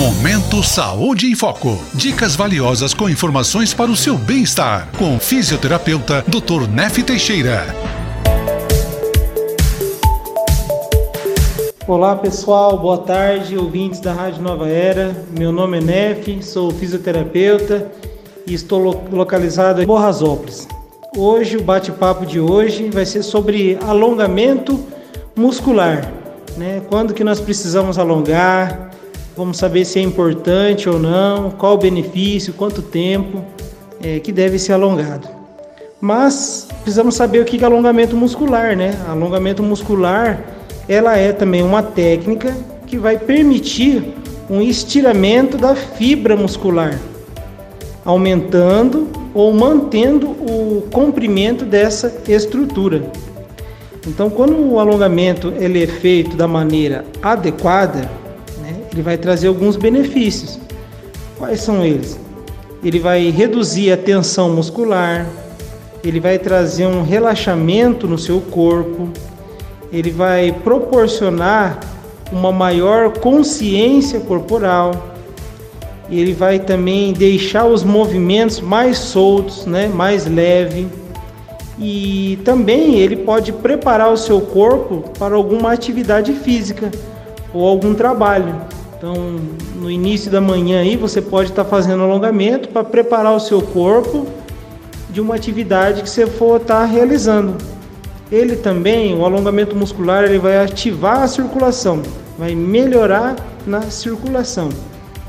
Momento Saúde em Foco. Dicas valiosas com informações para o seu bem-estar. Com o fisioterapeuta Dr. Nef Teixeira. Olá pessoal, boa tarde, ouvintes da Rádio Nova Era. Meu nome é Nef, sou fisioterapeuta e estou localizado em Borrasópolis. Hoje, o bate-papo de hoje vai ser sobre alongamento muscular. Né? Quando que nós precisamos alongar, Vamos saber se é importante ou não, qual o benefício, quanto tempo é, que deve ser alongado. Mas precisamos saber o que é alongamento muscular, né? Alongamento muscular, ela é também uma técnica que vai permitir um estiramento da fibra muscular, aumentando ou mantendo o comprimento dessa estrutura. Então, quando o alongamento ele é feito da maneira adequada, ele vai trazer alguns benefícios. Quais são eles? Ele vai reduzir a tensão muscular, ele vai trazer um relaxamento no seu corpo, ele vai proporcionar uma maior consciência corporal, ele vai também deixar os movimentos mais soltos, né, mais leve. E também ele pode preparar o seu corpo para alguma atividade física ou algum trabalho. Então, no início da manhã aí, você pode estar fazendo alongamento para preparar o seu corpo de uma atividade que você for estar realizando. Ele também, o alongamento muscular, ele vai ativar a circulação, vai melhorar na circulação.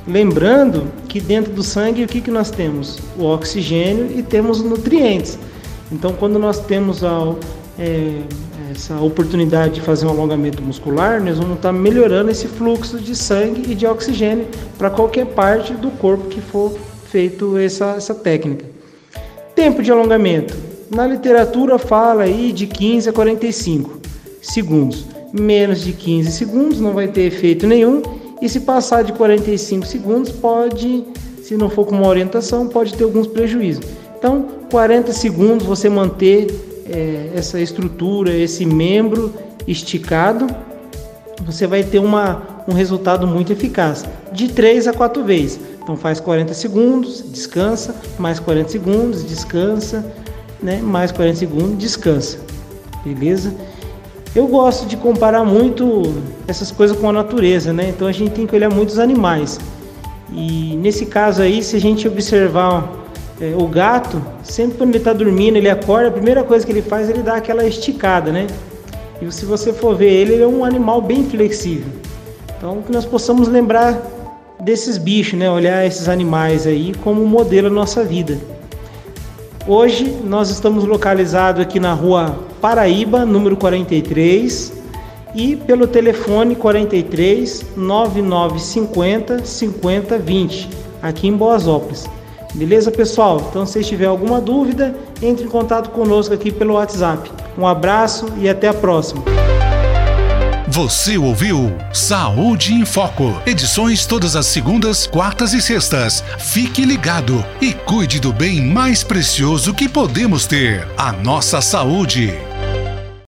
Lembrando que dentro do sangue o que, que nós temos? O oxigênio e temos nutrientes. Então, quando nós temos a, é, essa oportunidade de fazer um alongamento muscular, nós vamos estar melhorando esse fluxo de sangue e de oxigênio para qualquer parte do corpo que for feito essa, essa técnica. Tempo de alongamento. Na literatura fala aí de 15 a 45 segundos. Menos de 15 segundos não vai ter efeito nenhum. E se passar de 45 segundos, pode, se não for com uma orientação, pode ter alguns prejuízos. Então, 40 segundos você manter é, essa estrutura, esse membro esticado, você vai ter uma, um resultado muito eficaz, de 3 a 4 vezes. Então faz 40 segundos, descansa, mais 40 segundos, descansa, né? mais 40 segundos, descansa. Beleza? Eu gosto de comparar muito essas coisas com a natureza, né? Então a gente tem que olhar muitos animais. E nesse caso aí, se a gente observar é, o gato, sempre quando ele está dormindo, ele acorda, a primeira coisa que ele faz, ele dá aquela esticada, né? E se você for ver ele, ele é um animal bem flexível. Então, que nós possamos lembrar desses bichos, né? Olhar esses animais aí como modelo da nossa vida. Hoje nós estamos localizados aqui na rua Paraíba, número 43, e pelo telefone 43 9950 5020, aqui em Boasópolis. Beleza, pessoal? Então, se tiver alguma dúvida, entre em contato conosco aqui pelo WhatsApp. Um abraço e até a próxima. Você ouviu Saúde em Foco. Edições todas as segundas, quartas e sextas. Fique ligado e cuide do bem mais precioso que podemos ter: a nossa saúde.